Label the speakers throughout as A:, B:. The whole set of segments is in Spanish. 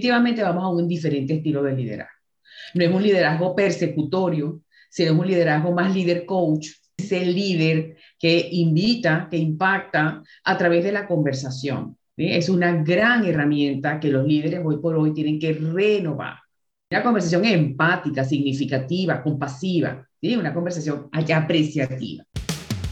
A: Definitivamente vamos a un diferente estilo de liderazgo. No es un liderazgo persecutorio, sino es un liderazgo más líder coach, es el líder que invita, que impacta a través de la conversación. Es una gran herramienta que los líderes hoy por hoy tienen que renovar. Una conversación empática, significativa, compasiva, una conversación apreciativa.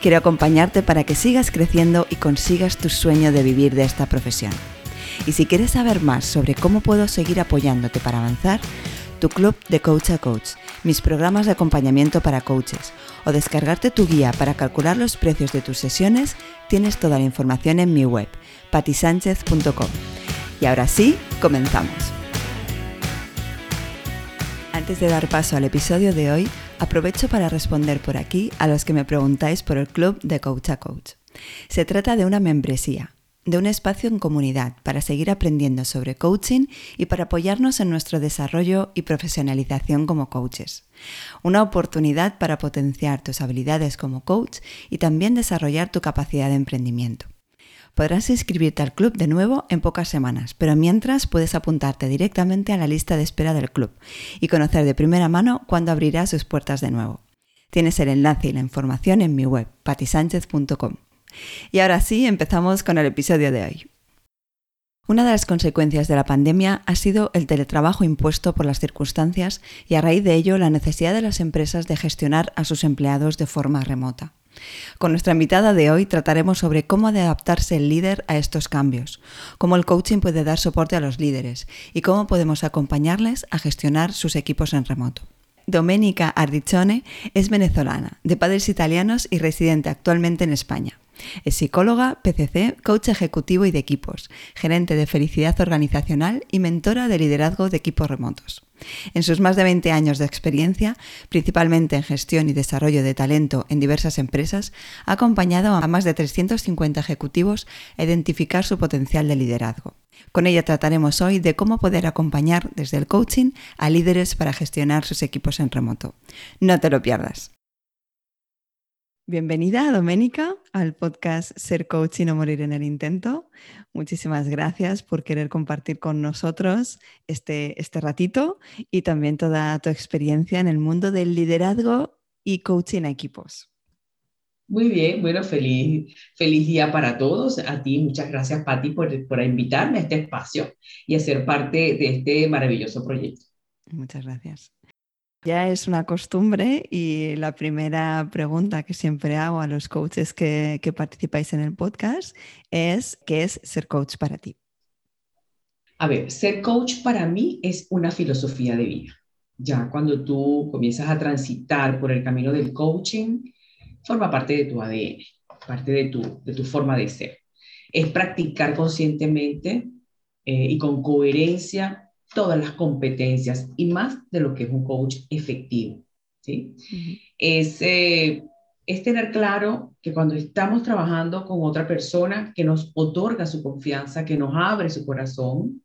B: Quiero acompañarte para que sigas creciendo y consigas tu sueño de vivir de esta profesión. Y si quieres saber más sobre cómo puedo seguir apoyándote para avanzar, tu club de coach a coach, mis programas de acompañamiento para coaches o descargarte tu guía para calcular los precios de tus sesiones, tienes toda la información en mi web, patisánchez.com. Y ahora sí, comenzamos. Antes de dar paso al episodio de hoy, aprovecho para responder por aquí a los que me preguntáis por el club de Coach a Coach. Se trata de una membresía, de un espacio en comunidad para seguir aprendiendo sobre coaching y para apoyarnos en nuestro desarrollo y profesionalización como coaches. Una oportunidad para potenciar tus habilidades como coach y también desarrollar tu capacidad de emprendimiento. Podrás inscribirte al club de nuevo en pocas semanas, pero mientras puedes apuntarte directamente a la lista de espera del club y conocer de primera mano cuándo abrirá sus puertas de nuevo. Tienes el enlace y la información en mi web, patisánchez.com. Y ahora sí, empezamos con el episodio de hoy. Una de las consecuencias de la pandemia ha sido el teletrabajo impuesto por las circunstancias y a raíz de ello la necesidad de las empresas de gestionar a sus empleados de forma remota. Con nuestra invitada de hoy trataremos sobre cómo adaptarse el líder a estos cambios, cómo el coaching puede dar soporte a los líderes y cómo podemos acompañarles a gestionar sus equipos en remoto. Domenica Ardiccione es venezolana, de padres italianos y residente actualmente en España. Es psicóloga, PCC, coach ejecutivo y de equipos, gerente de felicidad organizacional y mentora de liderazgo de equipos remotos. En sus más de 20 años de experiencia, principalmente en gestión y desarrollo de talento en diversas empresas, ha acompañado a más de 350 ejecutivos a identificar su potencial de liderazgo. Con ella trataremos hoy de cómo poder acompañar desde el coaching a líderes para gestionar sus equipos en remoto. No te lo pierdas. Bienvenida, Doménica, al podcast Ser Coach y no morir en el intento. Muchísimas gracias por querer compartir con nosotros este, este ratito y también toda tu experiencia en el mundo del liderazgo y coaching a equipos.
A: Muy bien, bueno, feliz, feliz día para todos. A ti, muchas gracias, Patti, por, por invitarme a este espacio y a ser parte de este maravilloso proyecto.
B: Muchas gracias. Ya es una costumbre y la primera pregunta que siempre hago a los coaches que, participáis en el podcast es, ¿qué es ser coach para ti?
A: A ver, ser coach para mí es una filosofía de vida. Ya cuando tú comienzas a transitar por el camino del coaching, forma parte de tu ADN, parte de tu, de tu forma de ser. Es practicar conscientemente eh, y con coherencia todas las competencias y más de lo que es un coach efectivo. ¿sí? es, eh, es tener claro que cuando estamos trabajando con otra persona que nos otorga su confianza, que nos abre su corazón,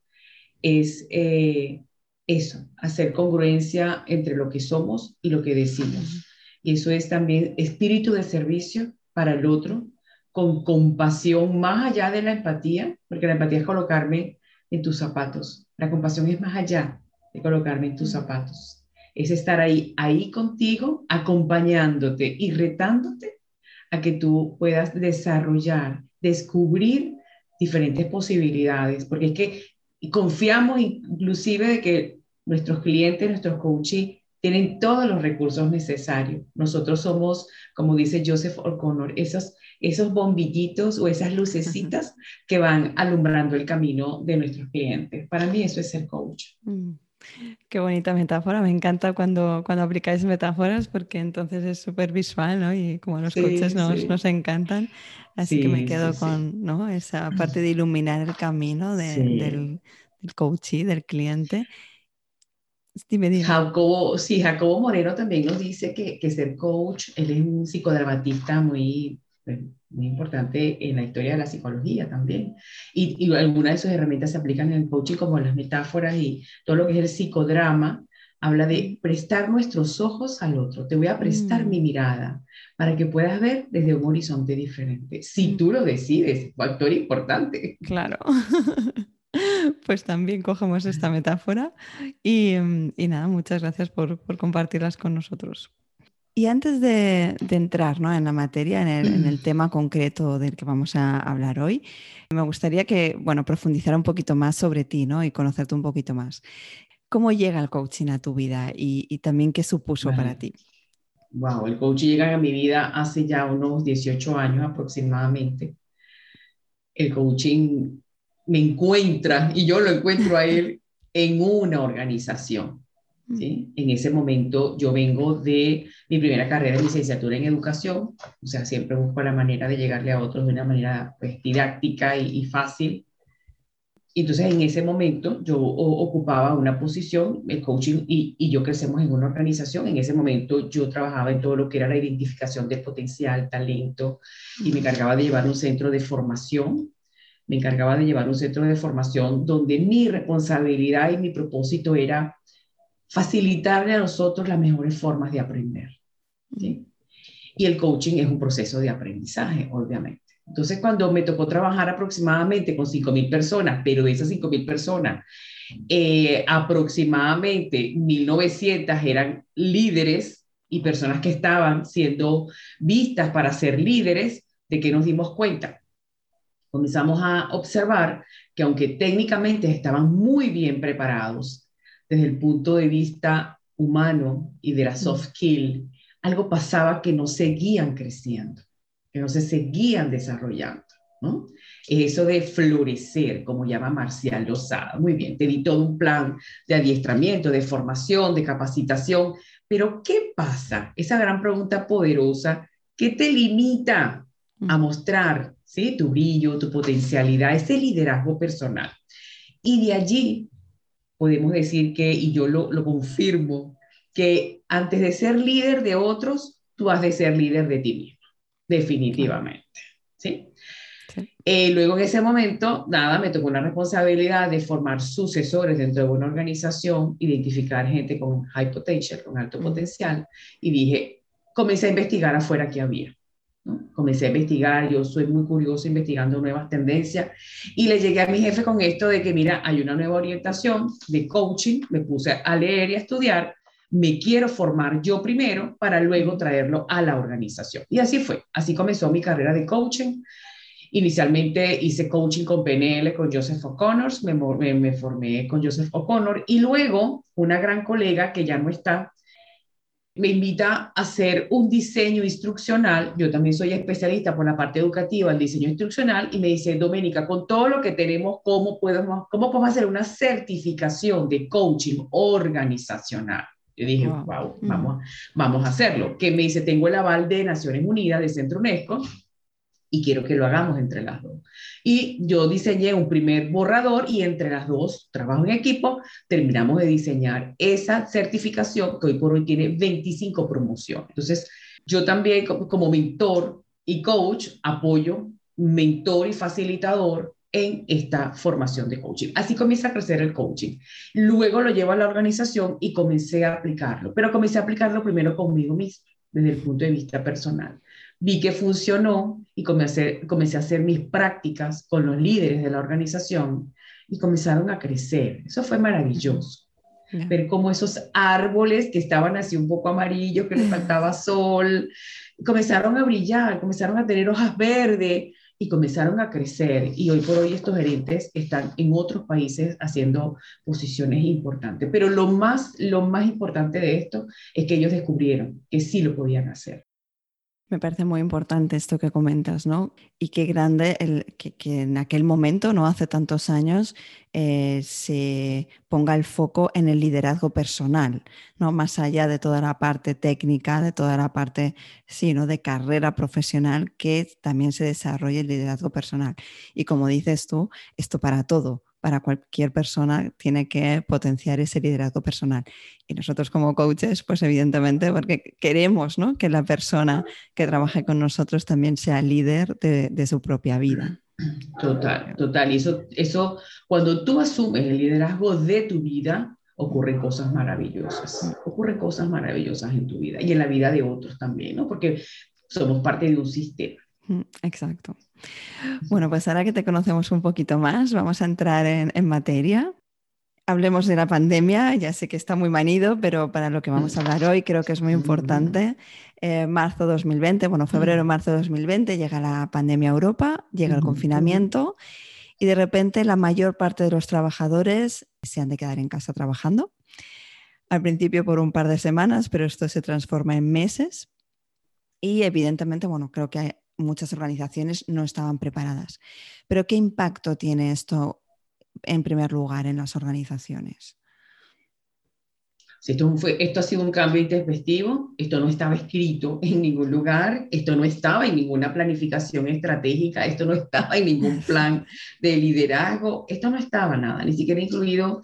A: es eh, eso, hacer congruencia entre lo que somos y lo que decimos. Y eso es también espíritu de servicio para el otro, con compasión más allá de la empatía, porque la empatía es colocarme en tus zapatos. La compasión es más allá de colocarme en tus zapatos. Es estar ahí, ahí contigo, acompañándote y retándote a que tú puedas desarrollar, descubrir diferentes posibilidades, porque es que confiamos inclusive de que nuestros clientes, nuestros coaches tienen todos los recursos necesarios. Nosotros somos, como dice Joseph O'Connor, esos esos bombillitos o esas lucecitas que van alumbrando el camino de nuestros clientes. Para mí eso es ser coach. Mm,
B: qué bonita metáfora, me encanta cuando, cuando aplicáis metáforas porque entonces es súper visual, ¿no? Y como los coaches nos, nos encantan, así que me quedo con ¿no? esa parte de iluminar el camino del, del coach y del cliente.
A: Jacobo, sí, Jacobo Moreno también nos dice que, que ser coach, él es un psicodramatista muy, muy importante en la historia de la psicología también. Y, y algunas de sus herramientas se aplican en el coaching como las metáforas y todo lo que es el psicodrama. Habla de prestar nuestros ojos al otro. Te voy a prestar mi mm. mirada para que puedas ver desde un horizonte diferente. Si mm. tú lo decides, factor importante.
B: Claro. Pues también cogemos esta metáfora y, y nada, muchas gracias por, por compartirlas con nosotros. Y antes de, entrar ¿no? en la materia, en el, tema concreto del que vamos a hablar hoy, me gustaría que bueno, profundizara un poquito más sobre ti ¿no? y conocerte un poquito más. ¿Cómo llega el coaching a tu vida y, también qué supuso para ti?
A: Wow, el coaching llega a mi vida hace ya unos 18 años aproximadamente. El coaching me encuentra y yo lo encuentro a él en una organización. En ese momento yo vengo de mi primera carrera de licenciatura en educación, o sea, siempre busco la manera de llegarle a otros de una manera pues, didáctica y, fácil. Entonces, en ese momento yo ocupaba una posición, el coaching y, y, yo crecemos en una organización. En ese momento yo trabajaba en todo lo que era la identificación de potencial, talento, y me encargaba de llevar un centro de formación. Me encargaba de llevar un centro de formación donde mi responsabilidad y mi propósito era facilitarle a nosotros las mejores formas de aprender. Y el coaching es un proceso de aprendizaje, obviamente. Entonces, cuando me tocó trabajar aproximadamente con 5.000 personas, pero de esas 5.000 personas, eh, aproximadamente 1.900 eran líderes y personas que estaban siendo vistas para ser líderes, ¿de qué nos dimos cuenta? Comenzamos a observar que aunque técnicamente estaban muy bien preparados, desde el punto de vista humano y de la soft skill, algo pasaba que no seguían creciendo, que no se seguían desarrollando. ¿no? Eso de florecer, como llama Marcial Lozada. Muy bien, te di todo un plan de adiestramiento, de formación, de capacitación, pero ¿qué pasa? Esa gran pregunta poderosa, ¿qué te limita a mostrar ¿sí? tu brillo, tu potencialidad, ese liderazgo personal? Y de allí podemos decir que, y yo lo, lo confirmo, que antes de ser líder de otros, tú has de ser líder de ti mismo, definitivamente. ¿sí? Eh, luego en ese momento, nada, me tocó una responsabilidad de formar sucesores dentro de una organización, identificar gente con high potential, con alto potencial, y dije, comencé a investigar afuera qué había. Comencé a investigar, yo soy muy curioso investigando nuevas tendencias y le llegué a mi jefe con esto de que, mira, hay una nueva orientación de coaching, me puse a leer y a estudiar, me quiero formar yo primero para luego traerlo a la organización. Y así fue, así comenzó mi carrera de coaching. Inicialmente hice coaching con PNL, con Joseph O'Connor, me, me, me formé con Joseph O'Connor y luego una gran colega que ya no está, me invita a hacer un diseño instruccional. Yo también soy especialista por la parte educativa, el diseño instruccional, y me dice, Doménica, con todo lo que tenemos, ¿cómo podemos, cómo podemos hacer una certificación de coaching organizacional? Yo dije, wow, vamos, vamos a hacerlo. Que me dice, tengo el aval de Naciones Unidas, de Centro UNESCO, y quiero que lo hagamos entre las dos. Y yo diseñé un primer borrador y entre las dos, trabajo en equipo, terminamos de diseñar esa certificación que hoy por hoy tiene 25 promociones. Entonces, yo también como mentor y coach apoyo, mentor y facilitador en esta formación de coaching. Así comienza a crecer el coaching. Luego lo llevo a la organización y comencé a aplicarlo, pero comencé a aplicarlo primero conmigo mismo, desde el punto de vista personal vi que funcionó y comencé, comencé a hacer mis prácticas con los líderes de la organización y comenzaron a crecer. Eso fue maravilloso. Ver cómo esos árboles que estaban así un poco amarillos, que les faltaba sol, comenzaron a brillar, comenzaron a tener hojas verdes y comenzaron a crecer. Y hoy por hoy estos gerentes están en otros países haciendo posiciones importantes. Pero lo más, lo más importante de esto es que ellos descubrieron que sí lo podían hacer.
B: Me parece muy importante esto que comentas, ¿no? Y qué grande el, que, en aquel momento, no hace tantos años, eh, se ponga el foco en el liderazgo personal, ¿no? Más allá de toda la parte técnica, de toda la parte, sí, ¿no? De carrera profesional, que también se desarrolle el liderazgo personal. Y como dices tú, esto para todo, para cualquier persona tiene que potenciar ese liderazgo personal. Y nosotros como coaches, pues evidentemente, porque queremos ¿no? que la persona que trabaje con nosotros también sea líder de, su propia vida.
A: Total, total. Y eso, eso, cuando tú asumes el liderazgo de tu vida, ocurren cosas maravillosas. Ocurren cosas maravillosas en tu vida y en la vida de otros también, ¿no? Porque somos parte de un sistema.
B: Mm, exacto. Bueno, pues ahora que te conocemos un poquito más, vamos a entrar en, materia. Hablemos de la pandemia, ya sé que está muy manido, pero para lo que vamos a hablar hoy creo que es muy importante. Eh, marzo 2020, bueno, febrero-marzo 2020 llega la pandemia a Europa, llega el confinamiento y de repente la mayor parte de los trabajadores se han de quedar en casa trabajando. Al principio por un par de semanas, pero esto se transforma en meses. Y evidentemente, bueno, creo que muchas organizaciones no estaban preparadas. Pero ¿qué impacto tiene esto en primer lugar en las organizaciones?
A: Esto, fue, esto ha sido un cambio intempestivo, esto no estaba escrito en ningún lugar, esto no estaba en ninguna planificación estratégica, esto no estaba en ningún plan de liderazgo, esto no estaba nada, ni siquiera incluido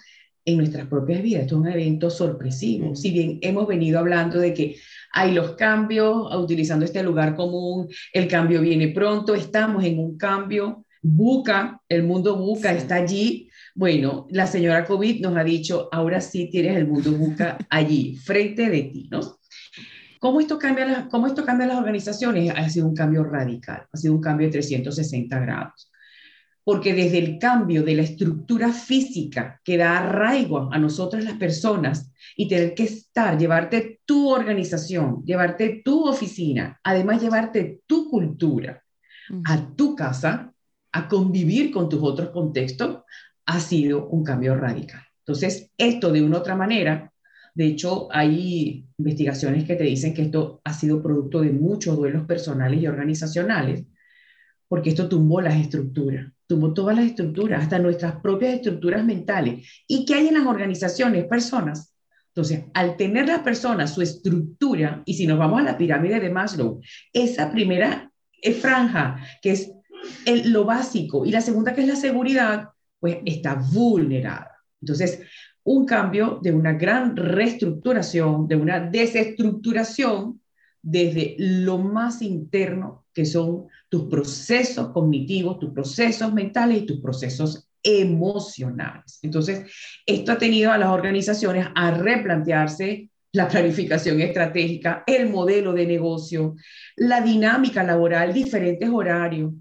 A: en nuestras propias vidas. Esto es un evento sorpresivo. Si bien hemos venido hablando de que hay los cambios, utilizando este lugar común, el cambio viene pronto, estamos en un cambio, buca, el mundo buca está allí. Bueno, la señora COVID nos ha dicho, ahora sí tienes el mundo buca allí, frente de ti, ¿no? ¿Cómo esto, cambia ¿Cómo esto cambia las organizaciones? Ha sido un cambio radical, ha sido un cambio de 360 grados porque desde el cambio de la estructura física que da arraigo a nosotras las personas y tener que estar, llevarte tu organización, llevarte tu oficina, además llevarte tu cultura a tu casa, a convivir con tus otros contextos, ha sido un cambio radical. Entonces, esto de una u otra manera, de hecho, hay investigaciones que te dicen que esto ha sido producto de muchos duelos personales y organizacionales, porque esto tumbó las estructuras tuvo todas las estructuras, hasta nuestras propias estructuras mentales. ¿Y qué hay en las organizaciones? Personas. Entonces, al tener las personas su estructura, y si nos vamos a la pirámide de Maslow, esa primera franja, que es lo básico, y la segunda, que es la seguridad, pues está vulnerada. Entonces, un cambio de una gran reestructuración, de una desestructuración desde lo más interno, que son tus procesos cognitivos, tus procesos mentales y tus procesos emocionales. Entonces, esto ha tenido a las organizaciones a replantearse la planificación estratégica, el modelo de negocio, la dinámica laboral, diferentes horarios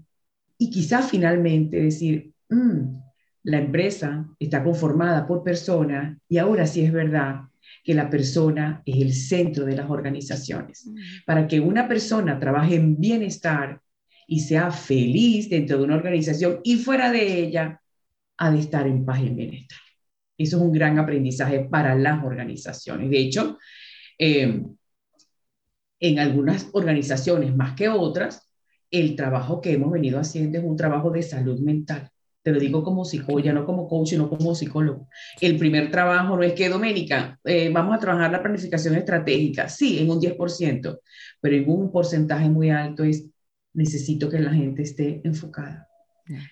A: y quizás finalmente decir, mm, la empresa está conformada por personas y ahora sí es verdad que la persona es el centro de las organizaciones. Mm. Para que una persona trabaje en bienestar, y sea feliz dentro de una organización y fuera de ella, ha de estar en paz y en bienestar. Eso es un gran aprendizaje para las organizaciones. De hecho, eh, en algunas organizaciones más que otras, el trabajo que hemos venido haciendo es un trabajo de salud mental. Te lo digo como psicóloga, no como coach, no como psicólogo. El primer trabajo no es que, Doménica, eh, vamos a trabajar la planificación estratégica. Sí, en un 10%, pero en un porcentaje muy alto es necesito que la gente esté enfocada.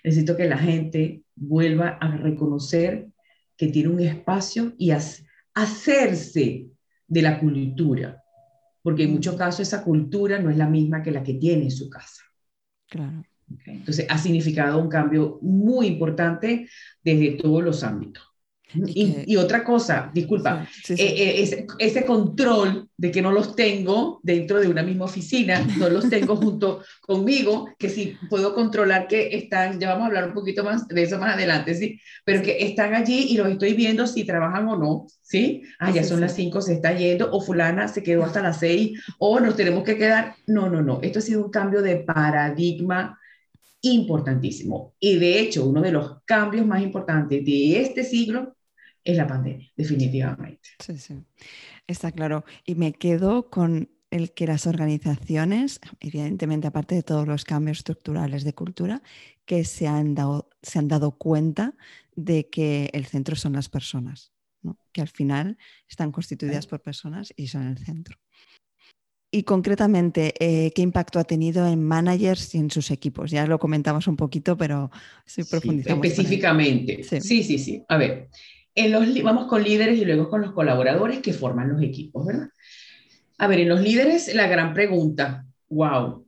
A: Necesito que la gente vuelva a reconocer que tiene un espacio y hacerse de la cultura, porque en muchos casos esa cultura no es la misma que la que tiene en su casa.
B: Claro.
A: Entonces, ha significado un cambio muy importante desde todos los ámbitos. Y, otra cosa, disculpa, eh, eh, ese, control de que no los tengo dentro de una misma oficina, no los tengo junto conmigo, que sí puedo controlar que están, ya vamos a hablar un poquito más de eso más adelante, sí, pero que están allí y los estoy viendo si trabajan o no, ¿sí? Ah, ya son las 5, se está yendo, o fulana se quedó hasta las 6, o nos tenemos que quedar. No, no, no, esto ha sido un cambio de paradigma importantísimo. Y de hecho, uno de los cambios más importantes de este siglo es la pandemia, definitivamente.
B: Sí, sí, está claro. Y me quedo con el que las organizaciones, evidentemente aparte de todos los cambios estructurales de cultura, que se han dado, se han dado cuenta de que el centro son las personas, que al final están constituidas por personas y son el centro. Y concretamente, eh, ¿qué impacto ha tenido en managers y en sus equipos? Ya lo comentamos un poquito, pero
A: sí profundizamos. específicamente. Sí. sí. sí, A ver, en los, vamos con líderes y luego con los colaboradores que forman los equipos, ¿verdad? A ver, en los líderes, la gran pregunta, wow,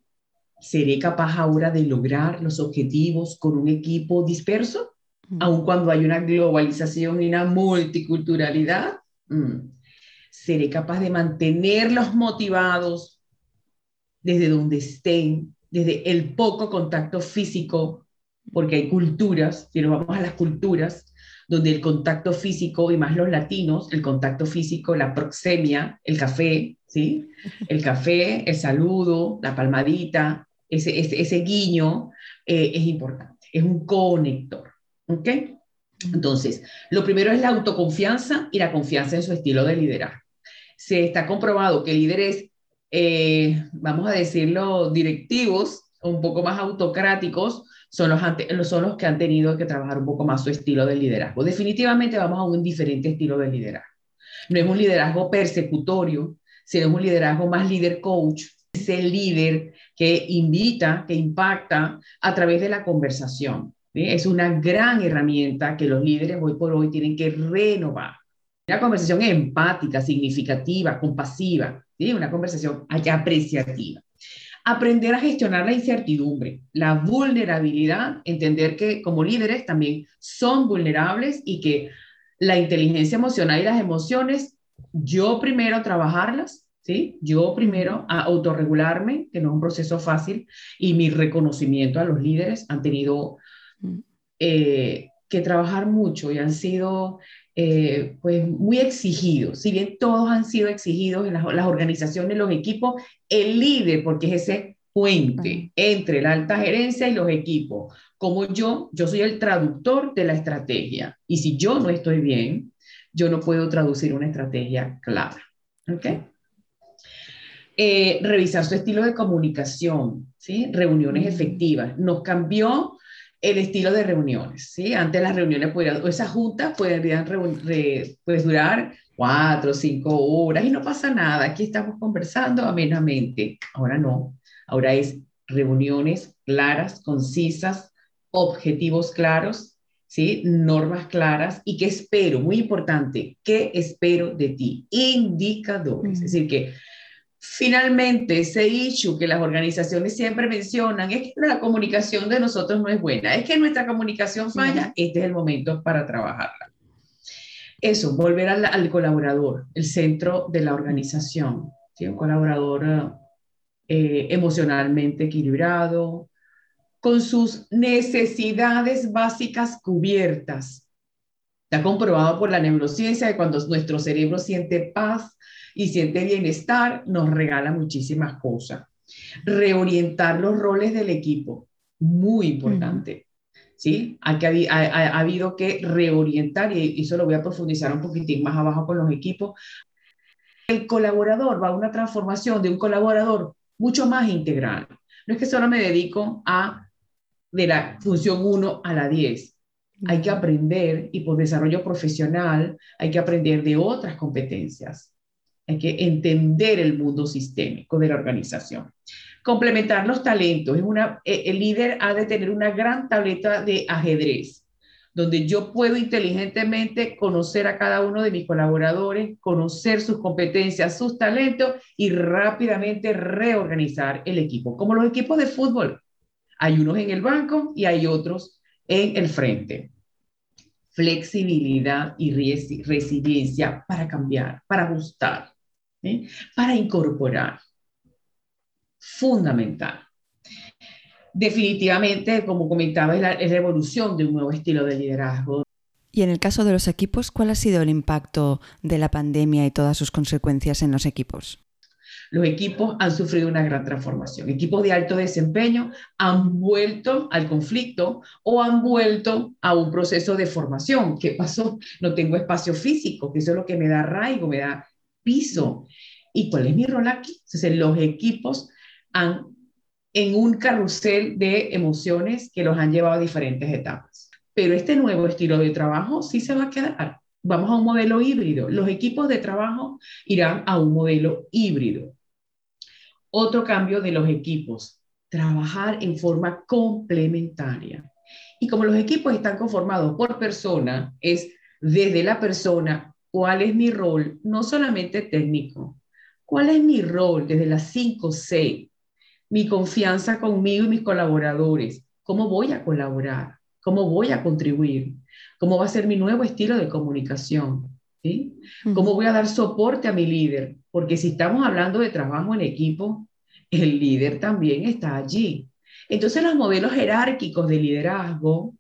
A: ¿seré capaz ahora de lograr los objetivos con un equipo disperso? Mm. Aun cuando hay una globalización y una multiculturalidad. Mm seré capaz de mantenerlos motivados desde donde estén, desde el poco contacto físico, porque hay culturas, si nos vamos a las culturas, donde el contacto físico, y más los latinos, el contacto físico, la proxemia, el café, ¿sí? El café, el saludo, la palmadita, ese, ese, guiño eh, es importante, es un conector, ¿ok? Entonces, lo primero es la autoconfianza y la confianza en su estilo de liderar se está comprobado que líderes, eh, vamos a decirlo, directivos, un poco más autocráticos, son los, que han tenido que trabajar un poco más su estilo de liderazgo. Definitivamente vamos a un diferente estilo de liderazgo. No es un liderazgo persecutorio, sino es un liderazgo más líder coach, es el líder que invita, que impacta a través de la conversación. Es una gran herramienta que los líderes hoy por hoy tienen que renovar. Una conversación empática, significativa, compasiva, ¿sí? una conversación apreciativa. Aprender a gestionar la incertidumbre, la vulnerabilidad, entender que como líderes también son vulnerables y que la inteligencia emocional y las emociones, yo primero trabajarlas, ¿sí? Yo primero a autorregularme, que no es un proceso fácil, y mi reconocimiento a los líderes han tenido mm. eh, que trabajar mucho y han sido eh, pues muy exigidos. Si bien todos han sido exigidos en las, organizaciones, los equipos, el líder, porque es ese puente entre la alta gerencia y los equipos. Como yo, yo soy el traductor de la estrategia. Y si yo no estoy bien, yo no puedo traducir una estrategia clara. ¿Ok? Eh, revisar su estilo de comunicación, ¿sí? reuniones efectivas. Nos cambió el estilo de reuniones, ¿sí? Antes las reuniones podían, o esas juntas podrían pues, durar cuatro cinco horas y no pasa nada, aquí estamos conversando amenamente. Ahora no, ahora es reuniones claras, concisas, objetivos claros, ¿sí? Normas claras y qué espero, muy importante, qué espero de ti, indicadores, es decir, que Finalmente, ese issue que las organizaciones siempre mencionan es que la comunicación de nosotros no es buena, es que nuestra comunicación falla, este es el momento para trabajarla. Eso, volver al, colaborador, el centro de la organización, un colaborador eh, emocionalmente equilibrado, con sus necesidades básicas cubiertas. Está comprobado por la neurociencia que cuando nuestro cerebro siente paz, y siente bienestar, nos regala muchísimas cosas. Reorientar los roles del equipo, muy importante. ¿Sí? Ha, ha, habido que reorientar, y eso lo voy a profundizar un poquitín más abajo con los equipos. El colaborador va a una transformación de un colaborador mucho más integral. No es que solo me dedico a de la función 1 a la 10. Hay que aprender y por desarrollo profesional hay que aprender de otras competencias. Hay que entender el mundo sistémico de la organización. Complementar los talentos. Es una, e, el líder ha de tener una gran tableta de ajedrez, donde yo puedo inteligentemente conocer a cada uno de mis colaboradores, conocer sus competencias, sus talentos y rápidamente reorganizar el equipo. Como los equipos de fútbol. Hay unos en el banco y hay otros en el frente flexibilidad y resiliencia para cambiar, para ajustar para incorporar. Fundamental. Definitivamente, como comentaba, es la, evolución de un nuevo estilo de liderazgo.
B: Y en el caso de los equipos, ¿cuál ha sido el impacto de la pandemia y todas sus consecuencias en los equipos?
A: Los equipos han sufrido una gran transformación. Equipos de alto desempeño han vuelto al conflicto o han vuelto a un proceso de formación. ¿Qué pasó? No tengo espacio físico, que eso es lo que me da arraigo, me da piso. ¿Y cuál es mi rol aquí? Entonces, los equipos han en un carrusel de emociones que los han llevado a diferentes etapas. Pero este nuevo estilo de trabajo sí se va a quedar. Vamos a un modelo híbrido. Los equipos de trabajo irán a un modelo híbrido. Otro cambio de los equipos, trabajar en forma complementaria. Y como los equipos están conformados por persona, es desde la persona cuál es mi rol, no solamente técnico, cuál es mi rol desde las 5 6, mi confianza conmigo y mis colaboradores, cómo voy a colaborar, cómo voy a contribuir, cómo va a ser mi nuevo estilo de comunicación, ¿sí? cómo voy a dar soporte a mi líder, porque si estamos hablando de trabajo en equipo, el líder también está allí. Entonces los modelos jerárquicos de liderazgo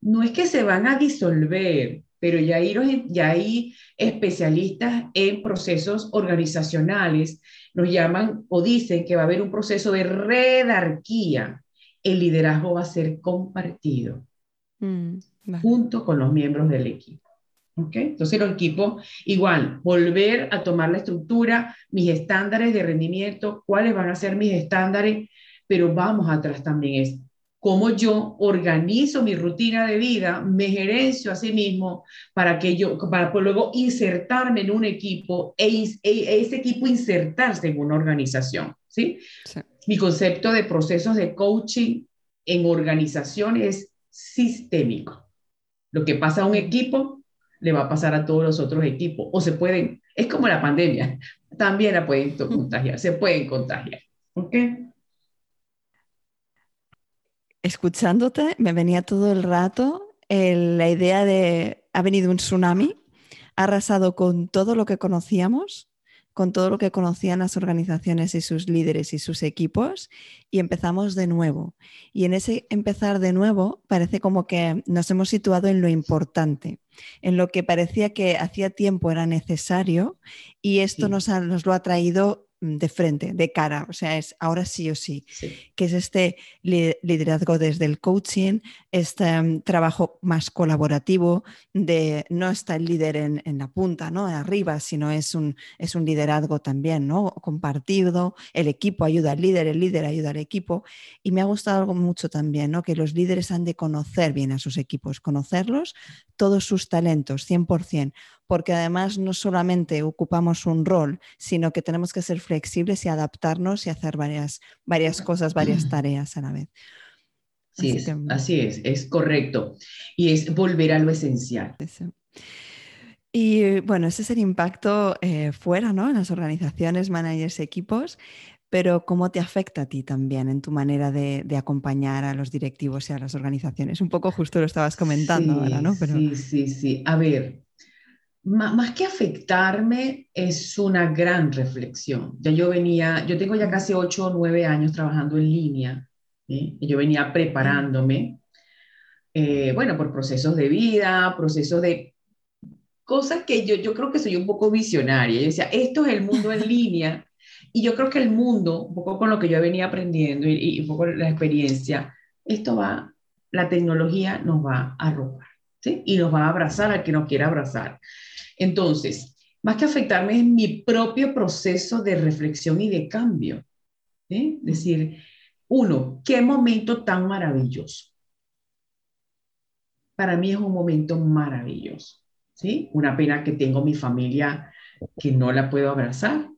A: no es que se van a disolver, pero ya hay, ya hay especialistas en procesos organizacionales, nos llaman o dicen que va a haber un proceso de redarquía. El liderazgo va a ser compartido mm, junto con los miembros del equipo. ¿Okay? Entonces los equipos, igual, volver a tomar la estructura, mis estándares de rendimiento, cuáles van a ser mis estándares, pero vamos atrás también es cómo yo organizo mi rutina de vida, me gerencio a sí mismo para que yo, para luego insertarme en un equipo e, e, ese equipo insertarse en una organización, ¿sí? Mi concepto de procesos de coaching en organización es sistémico. Lo que pasa a un equipo le va a pasar a todos los otros equipos o se pueden, es como la pandemia, también la pueden contagiar, se pueden contagiar, ¿ok?
B: Escuchándote, me venía todo el rato la idea de, ha venido un tsunami, ha arrasado con todo lo que conocíamos, con todo lo que conocían las organizaciones y sus líderes y sus equipos, y empezamos de nuevo. Y en ese empezar de nuevo parece como que nos hemos situado en lo importante, en lo que parecía que hacía tiempo era necesario, y esto nos, nos lo ha traído de frente, de cara, o sea, es ahora sí o sí, que es este liderazgo desde el coaching, este mm, trabajo más colaborativo, de no está el líder en, la punta, ¿no? Arriba, sino es un, es un liderazgo también, ¿no? Compartido, el equipo ayuda al líder, el líder ayuda al equipo. Y me ha gustado algo mucho también, ¿no? Que los líderes han de conocer bien a sus equipos, conocerlos, todos sus talentos, 100%, porque además no solamente ocupamos un rol, sino que tenemos que ser flexibles y adaptarnos y hacer varias, varias cosas, varias tareas a la vez.
A: Sí, así, es, es, correcto. Y es volver a lo esencial.
B: Y bueno, ese es el impacto eh, fuera, ¿no? En las organizaciones, managers, equipos, pero ¿cómo te afecta a ti también en tu manera de, acompañar a los directivos y a las organizaciones? Un poco justo lo estabas comentando ahora, ¿no?
A: Sí, sí, sí. A ver, más que afectarme, es una gran reflexión. Ya yo venía, yo tengo ya casi ocho o nueve años trabajando en línea, y yo venía preparándome, eh, bueno, por procesos de vida, procesos de cosas que yo, yo creo que soy un poco visionaria. Yo decía, esto es el mundo en línea, y yo creo que el mundo, un poco con lo que yo venía aprendiendo y, un poco la experiencia, esto va, la tecnología nos va a robar, ¿sí? Y nos va a abrazar al que nos quiera abrazar. Entonces, más que afectarme es mi propio proceso de reflexión y de cambio. Es decir, uno, qué momento tan maravilloso. Para mí es un momento maravilloso. ¿sí? Una pena que tengo mi familia que no la puedo abrazar.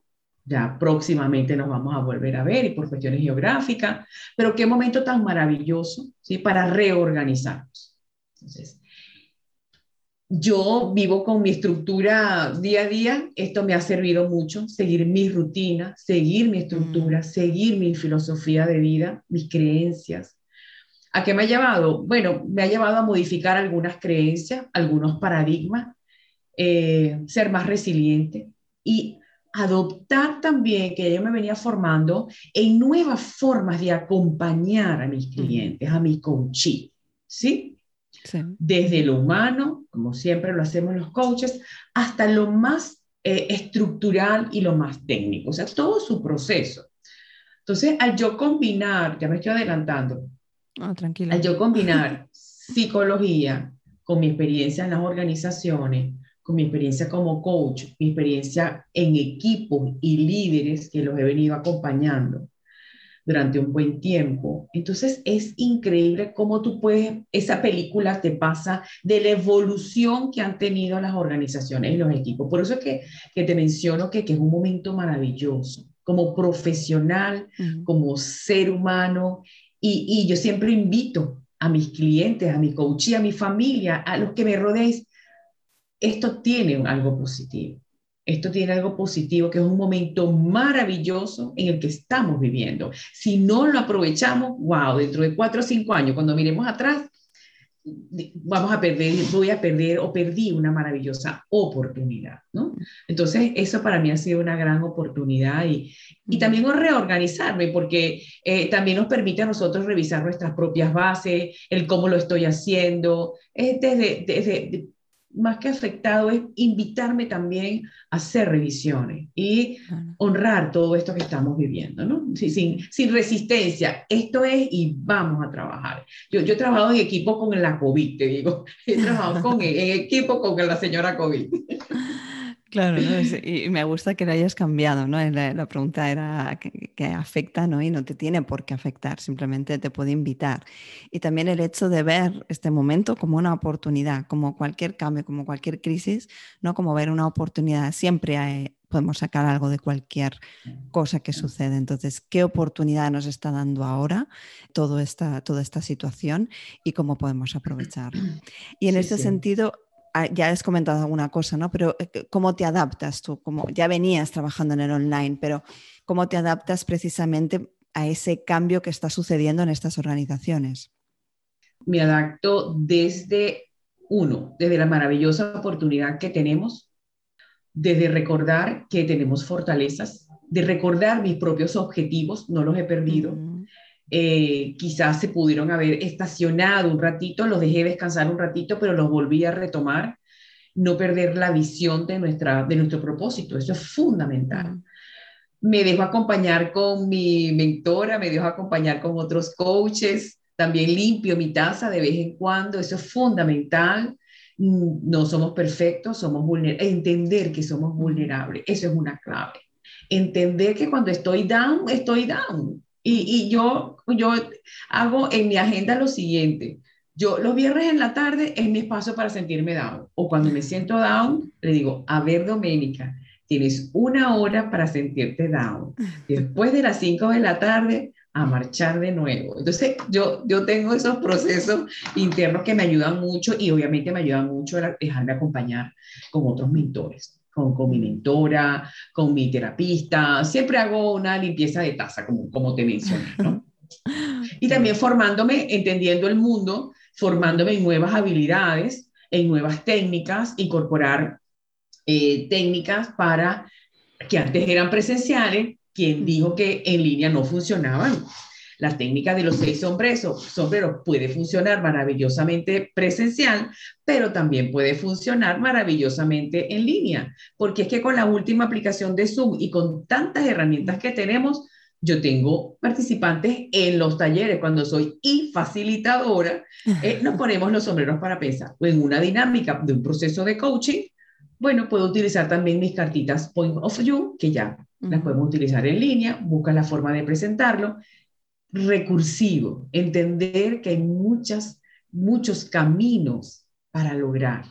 A: Ya próximamente nos vamos a volver a ver y por cuestiones geográficas, pero qué momento tan maravilloso, ¿sí? Para reorganizarnos. Entonces, yo vivo con mi estructura día a día, esto me ha servido mucho, seguir mi rutina, seguir mi estructura, mm. seguir mi filosofía de vida, mis creencias. ¿A qué me ha llevado? Bueno, me ha llevado a modificar algunas creencias, algunos paradigmas, eh, ser más resiliente y adoptar también que yo me venía formando en nuevas formas de acompañar a mis clientes, a mi coaching, ¿sí? Desde lo humano, como siempre lo hacemos los coaches, hasta lo más eh, estructural y lo más técnico, o sea, todo su proceso. Entonces, al yo combinar, ya me estoy adelantando,
B: oh, tranquila.
A: al yo combinar psicología con mi experiencia en las organizaciones, con mi experiencia como coach, mi experiencia en equipos y líderes que los he venido acompañando, durante un buen tiempo. Entonces es increíble cómo tú puedes, esa película te pasa de la evolución que han tenido las organizaciones y los equipos. Por eso es que, que te menciono que, que es un momento maravilloso. como profesional, como ser humano. Y, y, yo siempre invito a mis clientes, a mi coach y a mi familia, a los que me rodeéis, esto tiene algo positivo. Esto tiene algo positivo, que es un momento maravilloso en el que estamos viviendo. Si no lo aprovechamos, wow, dentro de cuatro o cinco años, cuando miremos atrás, vamos a perder, voy a perder o perdí una maravillosa oportunidad, ¿no? Entonces, eso para mí ha sido una gran oportunidad y, y también reorganizarme, porque eh, también nos permite a nosotros revisar nuestras propias bases, el cómo lo estoy haciendo, es desde, desde, más que afectado es invitarme también a hacer revisiones y honrar todo esto que estamos viviendo, ¿no? Sin, sin, resistencia, esto es y vamos a trabajar. Yo, yo he trabajado en equipo con la COVID, te digo, he trabajado con, en equipo con la señora COVID.
B: Claro, y me gusta que lo hayas cambiado, ¿no? La, pregunta era que, afecta, ¿no? Y no te tiene por qué afectar, simplemente te puede invitar. Y también el hecho de ver este momento como una oportunidad, como cualquier cambio, como cualquier crisis, ¿no? Como ver una oportunidad. Siempre podemos sacar algo de cualquier cosa que sucede. Entonces, ¿qué oportunidad nos está dando ahora toda esta, toda esta situación y cómo podemos aprovecharlo? Y en este sentido, ya has comentado alguna cosa, ¿no? Pero eh, ¿cómo te adaptas tú? Como ya venías trabajando en el online, pero ¿cómo te adaptas precisamente a ese cambio que está sucediendo en estas organizaciones?
A: Me adapto desde uno, desde la maravillosa oportunidad que tenemos, desde recordar que tenemos fortalezas, de recordar mis propios objetivos, no los he perdido. Eh, quizás se pudieron haber estacionado un ratito, los dejé descansar un ratito, pero los volví a retomar, no perder la visión de, nuestra, de nuestro propósito, eso es fundamental. Me dejo acompañar con mi mentora, me dejo acompañar con otros coaches, también limpio mi taza de vez en cuando, eso es fundamental. No somos perfectos, somos vulnerables, entender que somos vulnerables, eso es una clave. Entender que cuando estoy down, estoy down y, yo, yo hago en mi agenda lo siguiente. Yo los viernes en la tarde es mi espacio para sentirme down. O cuando me siento down, le digo, a ver, Doménica, tienes una hora para sentirte down. Después de las 5 de la tarde, a marchar de nuevo. Entonces, yo, yo tengo esos procesos internos que me ayudan mucho y obviamente me ayudan mucho a dejarme acompañar con otros mentores con, mi mentora, con mi terapista. Siempre hago una limpieza de taza, como, como te mencioné, ¿no? Y también formándome, entendiendo el mundo, formándome en nuevas habilidades, en nuevas técnicas, incorporar eh, técnicas para que antes eran presenciales, quien dijo que en línea no funcionaban. La técnica de los seis sombreros, sombreros puede funcionar maravillosamente presencial, pero también puede funcionar maravillosamente en línea, porque es que con la última aplicación de Zoom y con tantas herramientas que tenemos, yo tengo participantes en los talleres, cuando soy y facilitadora, eh, nos ponemos los sombreros para pensar, o en una dinámica de un proceso de coaching, bueno, puedo utilizar también mis cartitas Point of View, que ya las podemos utilizar en línea, busca la forma de presentarlo recursivo, entender que hay muchas, muchos caminos para lograr.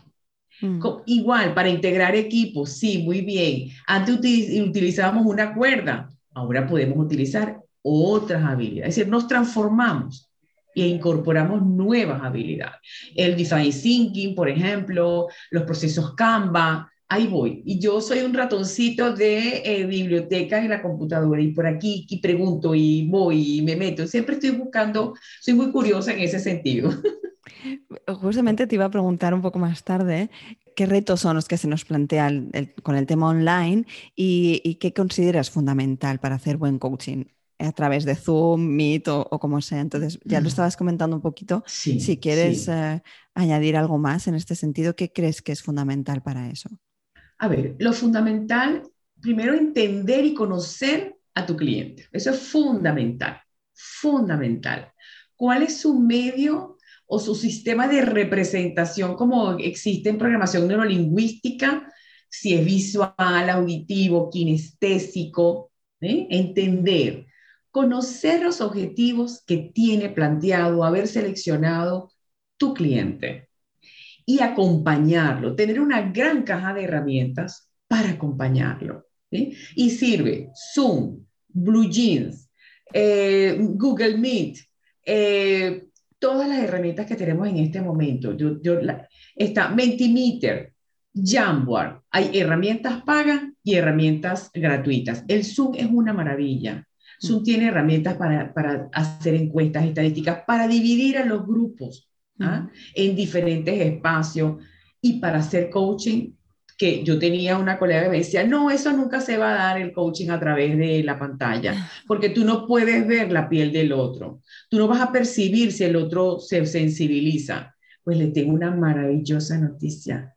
A: Mm. Igual, para integrar equipos, sí, muy bien. Antes utilizábamos una cuerda, ahora podemos utilizar otras habilidades. Es decir, nos transformamos e incorporamos nuevas habilidades. El design thinking, por ejemplo, los procesos Canva, ahí voy. Y yo soy un ratoncito de eh, biblioteca en la computadora y por aquí y pregunto y voy y me meto. Siempre estoy buscando, soy muy curiosa en ese sentido.
B: Justamente te iba a preguntar un poco más tarde qué retos son los que se nos plantean con el tema online y, qué consideras fundamental para hacer buen coaching a través de Zoom, Meet o, como sea. Entonces, ya lo estabas comentando un poquito. si quieres eh, añadir algo más en este sentido, ¿qué crees que es fundamental para eso?
A: A ver, lo fundamental, primero entender y conocer a tu cliente. Eso es fundamental, fundamental. ¿Cuál es su medio o su sistema de representación como existe en programación neurolingüística? Si es visual, auditivo, kinestésico, ¿eh? entender, conocer los objetivos que tiene planteado, haber seleccionado tu cliente y acompañarlo, tener una gran caja de herramientas para acompañarlo. Y sirve Zoom, Blue Jeans, eh, Google Meet, eh, todas las herramientas que tenemos en este momento. Yo, está Mentimeter, Jamboard. Hay herramientas pagas y herramientas gratuitas. El Zoom es una maravilla. Zoom tiene herramientas para, para hacer encuestas estadísticas, para dividir a los grupos ¿ah? en diferentes espacios y para hacer coaching que yo tenía una colega que me decía, no, eso nunca se va a dar el coaching a través de la pantalla, porque tú no puedes ver la piel del otro, tú no vas a percibir si el otro se sensibiliza. Pues le tengo una maravillosa noticia,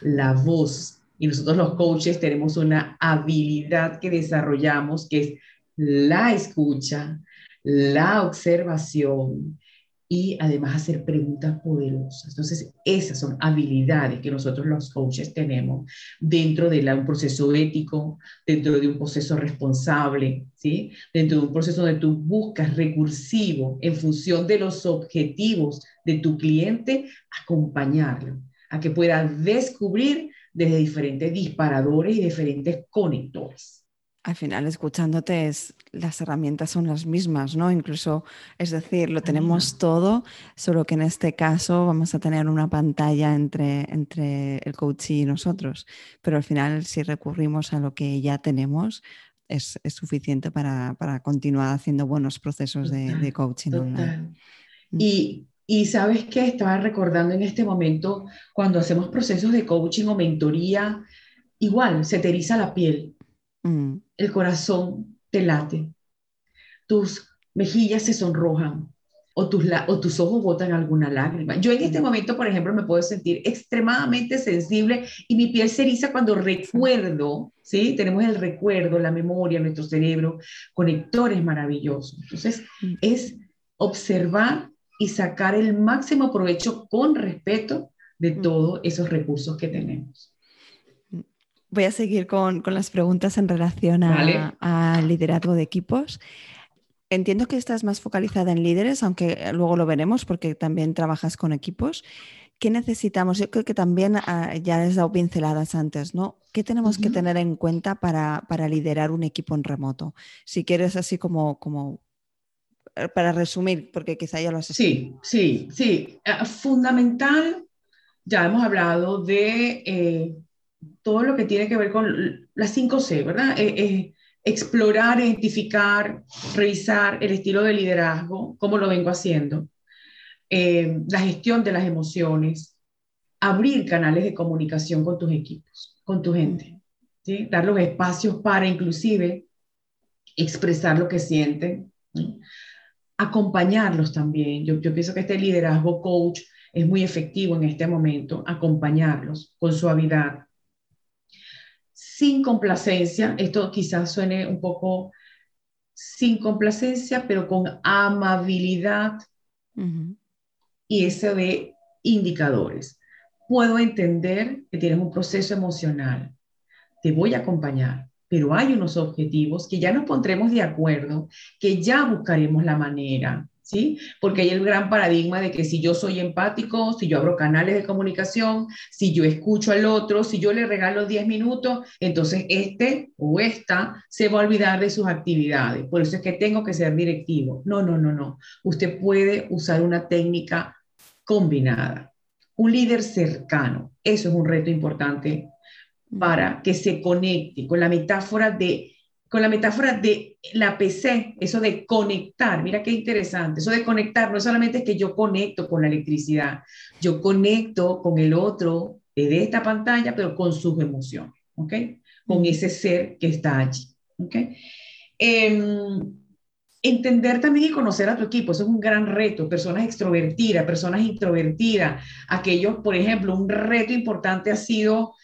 A: la voz. Y nosotros los coaches tenemos una habilidad que desarrollamos, que es la escucha, la observación, y además hacer preguntas poderosas. Entonces, esas son habilidades que nosotros los coaches tenemos dentro de un proceso ético, dentro de un proceso responsable, ¿sí? dentro de un proceso donde tú buscas recursivo en función de los objetivos de tu cliente, acompañarlo a que pueda descubrir desde diferentes disparadores y diferentes conectores
B: al final escuchándote es, las herramientas son las mismas, ¿no? Incluso, es decir, lo tenemos todo, solo que en este caso vamos a tener una pantalla entre, entre el coach y nosotros, pero al final si recurrimos a lo que ya tenemos, es, es suficiente para, para, continuar haciendo buenos procesos de, de, coaching online.
A: Mm. Y, y sabes que estaba recordando en este momento, cuando hacemos procesos de coaching o mentoría, igual se te eriza la piel Mm. el corazón te late, tus mejillas se sonrojan o tus, o tus ojos botan alguna lágrima. Yo en este mm. momento, por ejemplo, me puedo sentir extremadamente sensible y mi piel se eriza cuando recuerdo, ¿sí? Tenemos el recuerdo, la memoria, nuestro cerebro, conectores maravillosos. Entonces, mm. es observar y sacar el máximo provecho con respeto de todos esos recursos que tenemos.
B: Voy a seguir con, las preguntas en relación al liderazgo de equipos. Entiendo que estás más focalizada en líderes, aunque luego lo veremos porque también trabajas con equipos. ¿Qué necesitamos? Yo creo que también ah, ya has dado pinceladas antes, ¿no? ¿Qué tenemos que tener en cuenta para, liderar un equipo en remoto? Si quieres así como, como eh, para resumir, porque quizá ya lo has
A: Sí, sí, sí. Ah, fundamental, ya hemos hablado de eh, todo lo que tiene que ver con las 5C, ¿verdad? Eh, eh, explorar, identificar, revisar el estilo de liderazgo, cómo lo vengo haciendo, eh, la gestión de las emociones, abrir canales de comunicación con tus equipos, con tu gente, ¿sí? dar los espacios para inclusive expresar lo que sienten, acompañarlos también. Yo, yo pienso que este liderazgo coach es muy efectivo en este momento, acompañarlos con suavidad, sin complacencia, esto quizás suene un poco sin complacencia, pero con amabilidad y ese de indicadores. Puedo entender que tienes un proceso emocional, te voy a acompañar, pero hay unos objetivos que ya nos pondremos de acuerdo, que ya buscaremos la manera ¿sí? Porque hay el gran paradigma de que si yo soy empático, si yo abro canales de comunicación, si yo escucho al otro, si yo le regalo 10 minutos, entonces este o esta se va a olvidar de sus actividades. Por eso es que tengo que ser directivo. No, no, no, no. Usted puede usar una técnica combinada. Un líder cercano, eso es un reto importante para que se conecte con la metáfora de con la metáfora de la PC, eso de conectar, mira qué interesante, eso de conectar no solamente es que yo conecto con la electricidad, yo conecto con el otro de esta pantalla, pero con sus emociones, ¿ok? Con ese ser que está allí, ¿ok? Em, entender también y conocer a tu equipo, eso es un gran reto, personas extrovertidas, personas introvertidas, aquellos, por ejemplo, un reto importante ha sido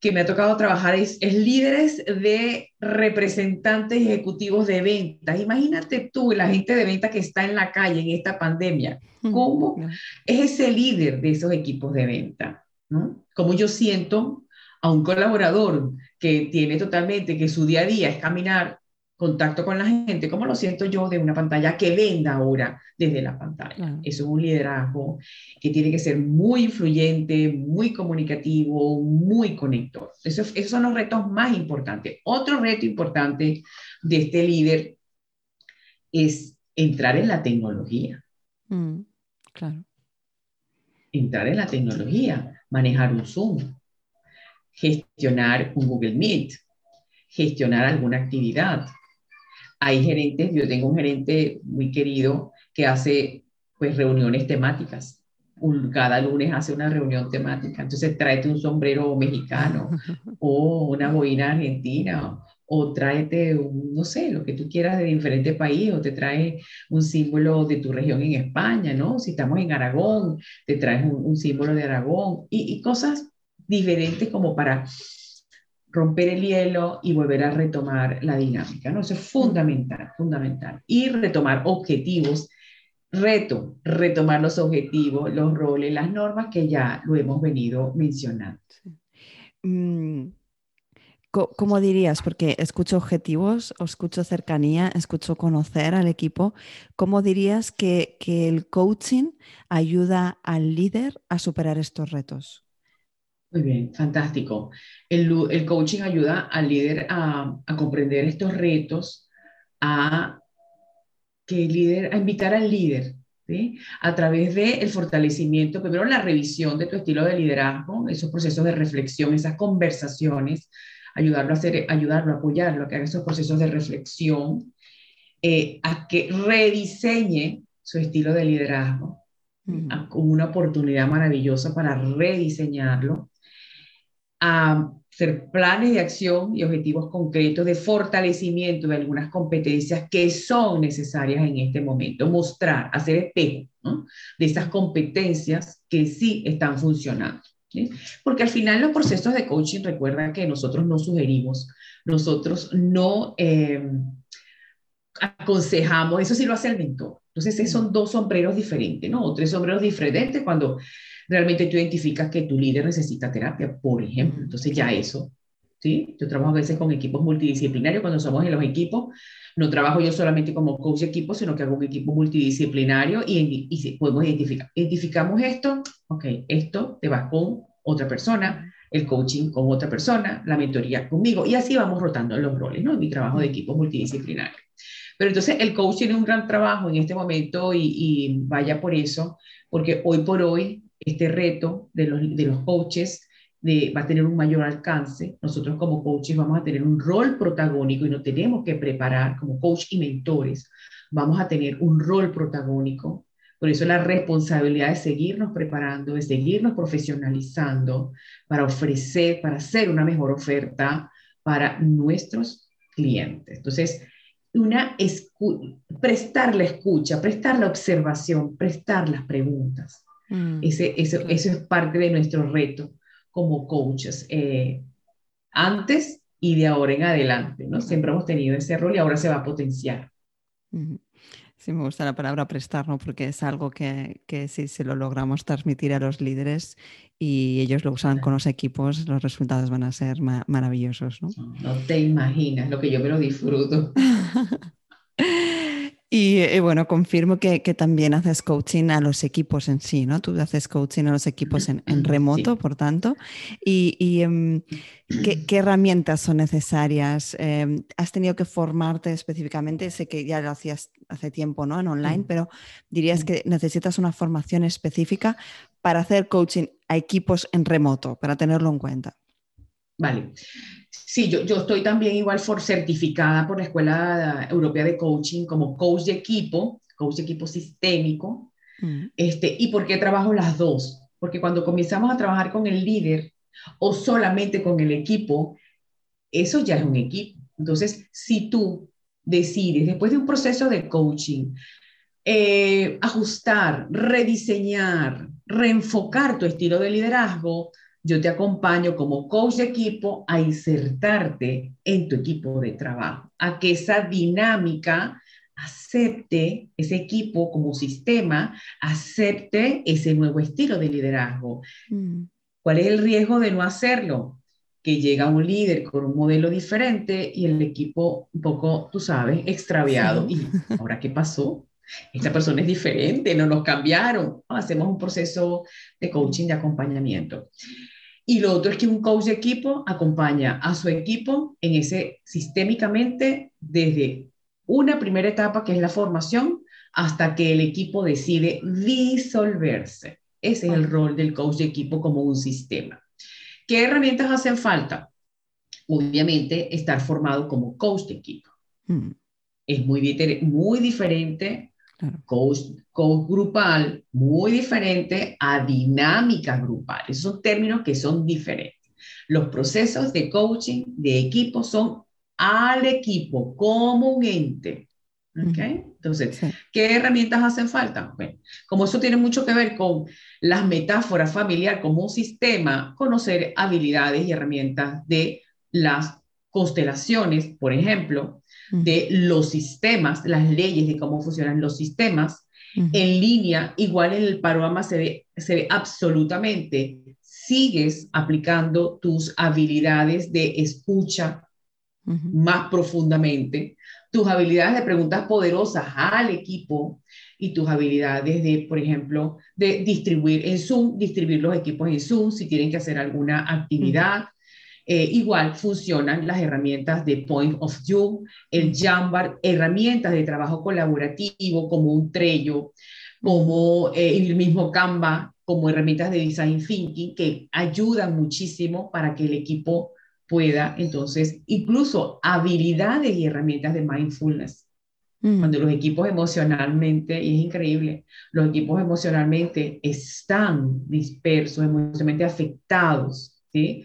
A: que me ha tocado trabajar es, líderes de representantes ejecutivos de ventas. Imagínate tú, la gente de ventas que está en la calle en esta pandemia, ¿cómo es ese líder de esos equipos de venta? ¿no? Como yo siento a un colaborador que tiene totalmente, que su día a día es caminar contacto con la gente, como lo siento yo de una pantalla que venda ahora desde la pantalla. Eso es un liderazgo que tiene que ser muy influyente, muy comunicativo, muy conector. Eso, esos son los retos más importantes. Otro reto importante de este líder es entrar en la tecnología. Mm, claro. Entrar en la tecnología, manejar un Zoom, gestionar un Google Meet, gestionar alguna actividad, hay gerentes, yo tengo un gerente muy querido que hace pues reuniones temáticas. cada lunes hace una reunión temática. Entonces tráete un sombrero mexicano o una boina argentina o tráete, un, no sé, lo que tú quieras de diferente país o te trae un símbolo de tu región en España, ¿no? Si estamos en Aragón, te traes un, símbolo de Aragón y, y cosas diferentes como para romper el hielo y volver a retomar la dinámica, ¿no? Eso es fundamental, fundamental. Y retomar objetivos, reto, retomar los objetivos, los roles, las normas que ya lo hemos venido mencionando.
B: Mm, ¿Cómo dirías? Porque escucho objetivos, escucho cercanía, escucho conocer al equipo. ¿Cómo dirías que, que el coaching ayuda al líder a superar estos retos?
A: Muy bien, fantástico. El, el coaching ayuda al líder a, a, comprender estos retos, a que el líder, a invitar al líder, ¿sí? a través del el fortalecimiento, primero la revisión de tu estilo de liderazgo, esos procesos de reflexión, esas conversaciones, ayudarlo a hacer, ayudarlo, apoyarlo, a que haga esos procesos de reflexión, eh, a que rediseñe su estilo de liderazgo, como una oportunidad maravillosa para rediseñarlo a hacer planes de acción y objetivos concretos de fortalecimiento de algunas competencias que son necesarias en este momento, mostrar, hacer espejo de esas competencias que sí están funcionando. Porque al final los procesos de coaching, recuerda que nosotros no sugerimos, nosotros no eh, aconsejamos, eso sí lo hace el mentor. Entonces, esos son dos sombreros diferentes, ¿no? O tres sombreros diferentes cuando realmente tú identificas que tu líder necesita terapia, por ejemplo. Entonces ya eso, ¿sí? Yo trabajo a veces con equipos multidisciplinarios, cuando somos en los equipos, no trabajo yo solamente como coach de equipo, sino que hago un equipo multidisciplinario y, y podemos identificar, identificamos esto, ok, esto te vas con otra persona, el coaching con otra persona, la mentoría conmigo, y así vamos rotando los roles, ¿no? En mi trabajo de equipo multidisciplinario. Pero entonces el coach tiene un gran trabajo en este momento y, y vaya por eso, porque hoy por hoy este reto de los, de los coaches de, va a tener un mayor alcance. Nosotros como coaches vamos a tener un rol protagónico y nos tenemos que preparar como coach y mentores. Vamos a tener un rol protagónico. Por eso la responsabilidad de seguirnos preparando, de seguirnos profesionalizando para ofrecer, para hacer una mejor oferta para nuestros clientes. Entonces, una prestar la escucha, prestar la observación, prestar las preguntas. Mm. Ese, eso, eso, es parte de nuestro reto como coaches, eh, antes y de ahora en adelante, ¿no? Siempre hemos tenido ese rol y ahora se va a potenciar.
B: Sí, me gusta la palabra prestar, ¿no? Porque es algo que, que si se lo logramos transmitir a los líderes y ellos lo usan con los equipos, los resultados van a ser maravillosos, ¿no?
A: No te imaginas lo que yo me lo disfruto.
B: Y, eh, bueno, confirmo que, también haces coaching a los equipos en sí, ¿no? Tú haces coaching a los equipos en, remoto, por tanto. ¿Y, em, ¿qué, herramientas son necesarias? Em, ¿Has tenido que formarte específicamente? Sé que ya lo hacías hace tiempo, ¿no? En online, pero dirías que necesitas una formación específica para hacer coaching a equipos en remoto, para tenerlo en cuenta.
A: Vale. Sí, yo, yo estoy también igual for certificada por la Escuela Europea de Coaching como coach de equipo, coach de equipo sistémico. Mm. Este, ¿Y por qué trabajo las dos? Porque cuando comenzamos a trabajar con el líder o solamente con el equipo, eso ya es un equipo. Entonces, si tú decides, después de un proceso de coaching, eh, ajustar, rediseñar, reenfocar tu estilo de liderazgo, yo te acompaño como coach de equipo a insertarte en tu equipo de trabajo, a que esa dinámica acepte ese equipo como sistema, acepte ese nuevo estilo de liderazgo. Mm. ¿Cuál es el riesgo de no hacerlo? que llega un líder con un modelo diferente y el equipo un poco, tú sabes, extraviado. ¿Y ahora qué pasó? Esta persona es diferente, no nos cambiaron. Hacemos un proceso de coaching, de acompañamiento. Y lo otro es que un coach de equipo acompaña a su equipo en ese sistémicamente desde una primera etapa que es la formación hasta que el equipo decide disolverse. Ese es el rol del coach de equipo como un sistema. ¿Qué herramientas hacen falta? Obviamente, estar formado como coach de equipo. Mm. Es muy, muy diferente, coach, coach grupal, muy diferente a dinámica grupal. Esos son términos que son diferentes. Los procesos de coaching de equipo son al equipo como un ente. Entonces, ¿qué herramientas hacen falta? Bueno, como eso tiene mucho que ver con las metáforas familiar como un sistema, conocer habilidades y herramientas de las constelaciones, por ejemplo, de los sistemas, las leyes de cómo funcionan los sistemas, en línea, igual en el panorama se ve, se ve absolutamente, sigues aplicando tus habilidades de escucha más profundamente, tus habilidades de preguntas poderosas al equipo y tus habilidades de, por ejemplo, de distribuir en Zoom, distribuir los equipos en Zoom si tienen que hacer alguna actividad. Eh, igual funcionan las herramientas de Point of View, el Jambar, herramientas de trabajo colaborativo como un Trello, como eh, el mismo Canva, como herramientas de Design Thinking que ayudan muchísimo para que el equipo pueda entonces, incluso habilidades y herramientas de mindfulness. Mm. Cuando los equipos emocionalmente, y es increíble, los equipos emocionalmente están dispersos, emocionalmente afectados, ¿sí?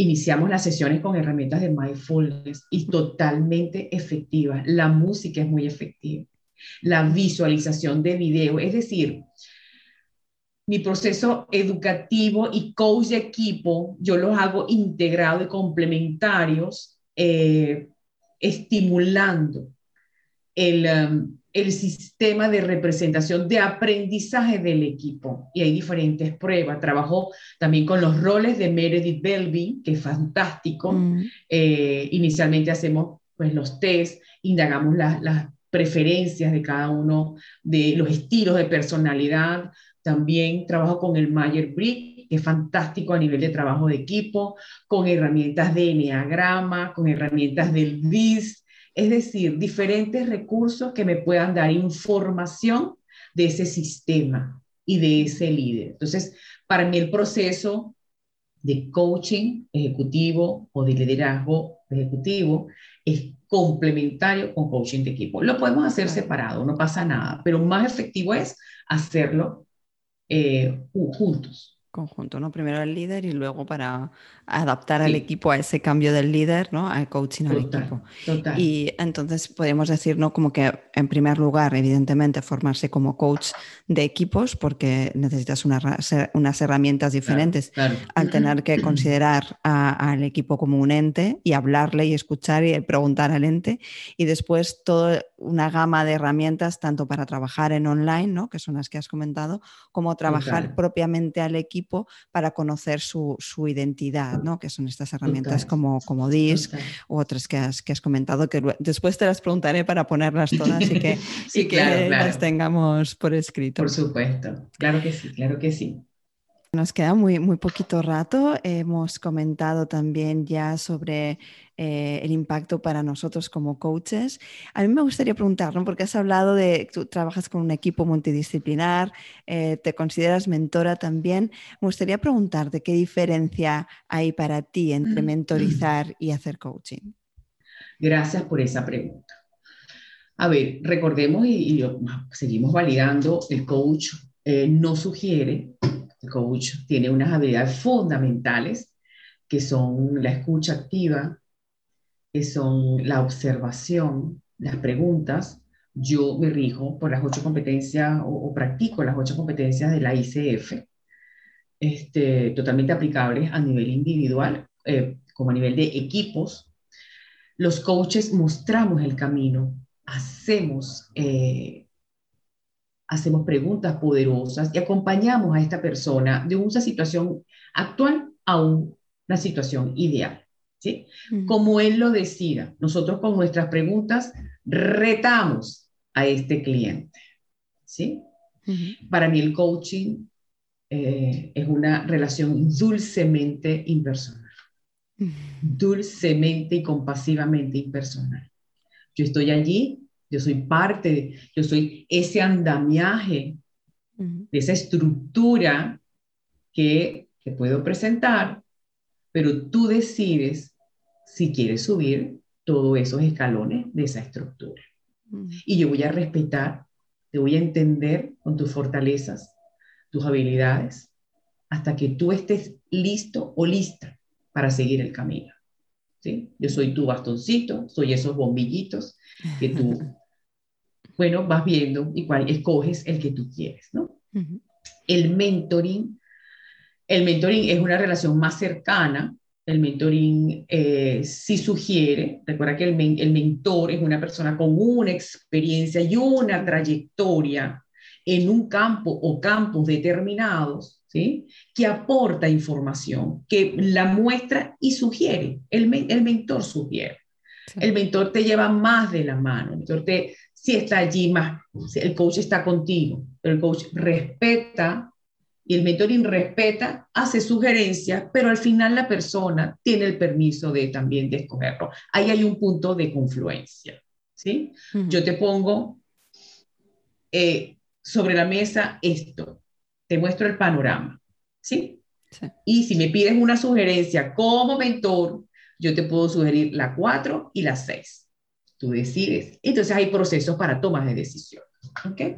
A: Iniciamos las sesiones con herramientas de mindfulness y totalmente efectivas. La música es muy efectiva. La visualización de video, es decir, mi proceso educativo y coach de equipo, yo los hago integrados y complementarios, eh, estimulando el, um, el sistema de representación de aprendizaje del equipo. Y hay diferentes pruebas. Trabajo también con los roles de Meredith Belby, que es fantástico. Mm. Eh, inicialmente hacemos pues, los test, indagamos las preferencias de cada uno de los estilos de personalidad, también trabajo con el Mayer Brick, que es fantástico a nivel de trabajo de equipo, con herramientas de Enneagrama, con herramientas del BIS, es decir, diferentes recursos que me puedan dar información de ese sistema y de ese líder. Entonces, para mí el proceso de coaching ejecutivo o de liderazgo ejecutivo es complementario con coaching de equipo. Lo podemos hacer separado, no pasa nada, pero más efectivo es hacerlo eh, juntos.
B: Conjunto, ¿no? Primero el líder y luego para adaptar al equipo a ese cambio del líder, ¿no? Al coaching al equipo. Y entonces podemos decir, ¿no? Como que en primer lugar, evidentemente, formarse como coach de equipos, porque necesitas unas herramientas diferentes al tener que considerar al equipo como un ente y hablarle y escuchar y preguntar al ente. Y después toda una gama de herramientas, tanto para trabajar en online, ¿no? Que son las que has comentado, como trabajar propiamente al equipo para conocer su, su identidad que son estas herramientas como, como DISC u otras que has, que has comentado, que después te las preguntaré para ponerlas todas y que, que las tengamos por escrito.
A: Por supuesto, claro que sí, claro que sí.
B: Nos queda muy, muy poquito rato. Hemos comentado también ya sobre eh, el impacto para nosotros como coaches. A mí me gustaría preguntar, porque has hablado de, tú trabajas con un equipo multidisciplinar, eh, te consideras mentora también. Me gustaría preguntarte qué diferencia hay para ti entre mentorizar y hacer coaching.
A: Gracias por esa pregunta. A ver, recordemos y, seguimos validando, el coach eh, no sugiere el coach tiene unas habilidades fundamentales que son la escucha activa, que son la observación, las preguntas. Yo me rijo por las ocho competencias o, practico las ocho competencias de la ICF, este, totalmente aplicables a nivel individual eh, como a nivel de equipos. Los coaches mostramos el camino, hacemos eh, hacemos preguntas poderosas y acompañamos a esta persona de una situación actual a un una situación ideal. ¿sí? Como él lo decida, nosotros con nuestras preguntas retamos a este cliente. ¿sí? Para mí el coaching eh, es una relación dulcemente impersonal. Dulcemente y compasivamente impersonal. Yo estoy allí, yo soy parte, yo soy ese andamiaje de esa estructura que te puedo presentar, pero tú decides si quieres subir todos esos escalones de esa estructura. Y yo voy a respetar, te voy a entender con tus fortalezas, tus habilidades, hasta que tú estés listo o lista para seguir el camino. ¿Sí? Yo soy tu bastoncito, soy esos bombillitos que tú, bueno, vas viendo y cuál escoges el que tú quieres, ¿no? El mentoring, el mentoring es una relación más cercana. El mentoring eh, sí sugiere, recuerda que el, el mentor es una persona con una experiencia y una trayectoria en un campo o campos determinados, ¿sí? que aporta información, que la muestra y sugiere. El, el mentor sugiere. El mentor te lleva más de la mano. El mentor te, si está allí más, el coach está contigo, pero el coach respeta y el mentoring respeta, hace sugerencias, pero al final la persona tiene el permiso de también de escogerlo. Ahí hay un punto de confluencia. ¿sí? Yo te pongo eh, sobre la mesa esto, te muestro el panorama, ¿sí? Y si me pides una sugerencia como mentor, yo te puedo sugerir la 4 y la 6. Tú decides. Entonces hay procesos para tomas de decisión. ¿okay?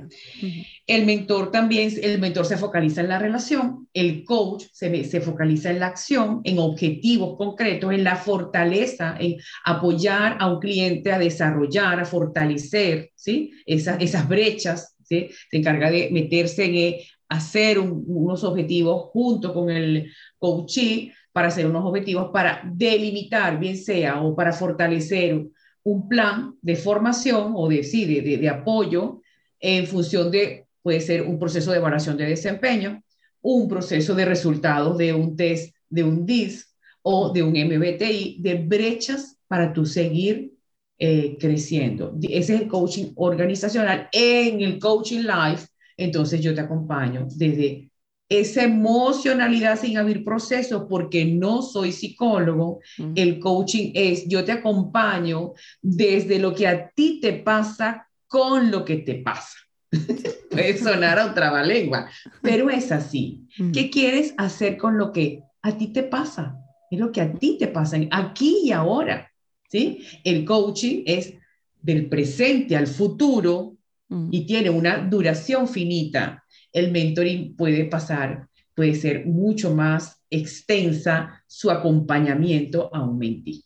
A: El mentor también, el mentor se focaliza en la relación, el coach se, se focaliza en la acción, en objetivos concretos, en la fortaleza, en apoyar a un cliente a desarrollar, a fortalecer ¿sí? esas, esas brechas se encarga de meterse en hacer unos objetivos junto con el coachee para hacer unos objetivos para delimitar, bien sea, o para fortalecer un plan de formación o de, sí, de, de, apoyo en función de, puede ser un proceso de evaluación de desempeño, un proceso de resultados de un test, de un DIS o de un MBTI, de brechas para tú seguir eh, creciendo. Ese es el coaching organizacional. En el coaching life, entonces yo te acompaño desde esa emocionalidad sin abrir procesos, porque no soy psicólogo. El coaching es, yo te acompaño desde lo que a ti te pasa con lo que te pasa. Puede sonar a un trabalengua, pero es así. ¿Qué quieres hacer con lo que a ti te pasa? Es lo que a ti te pasa aquí y ahora. ¿sí? El coaching es del presente al futuro mm. y tiene una duración finita. El mentoring puede pasar, puede ser mucho más extensa su acompañamiento a un mentí.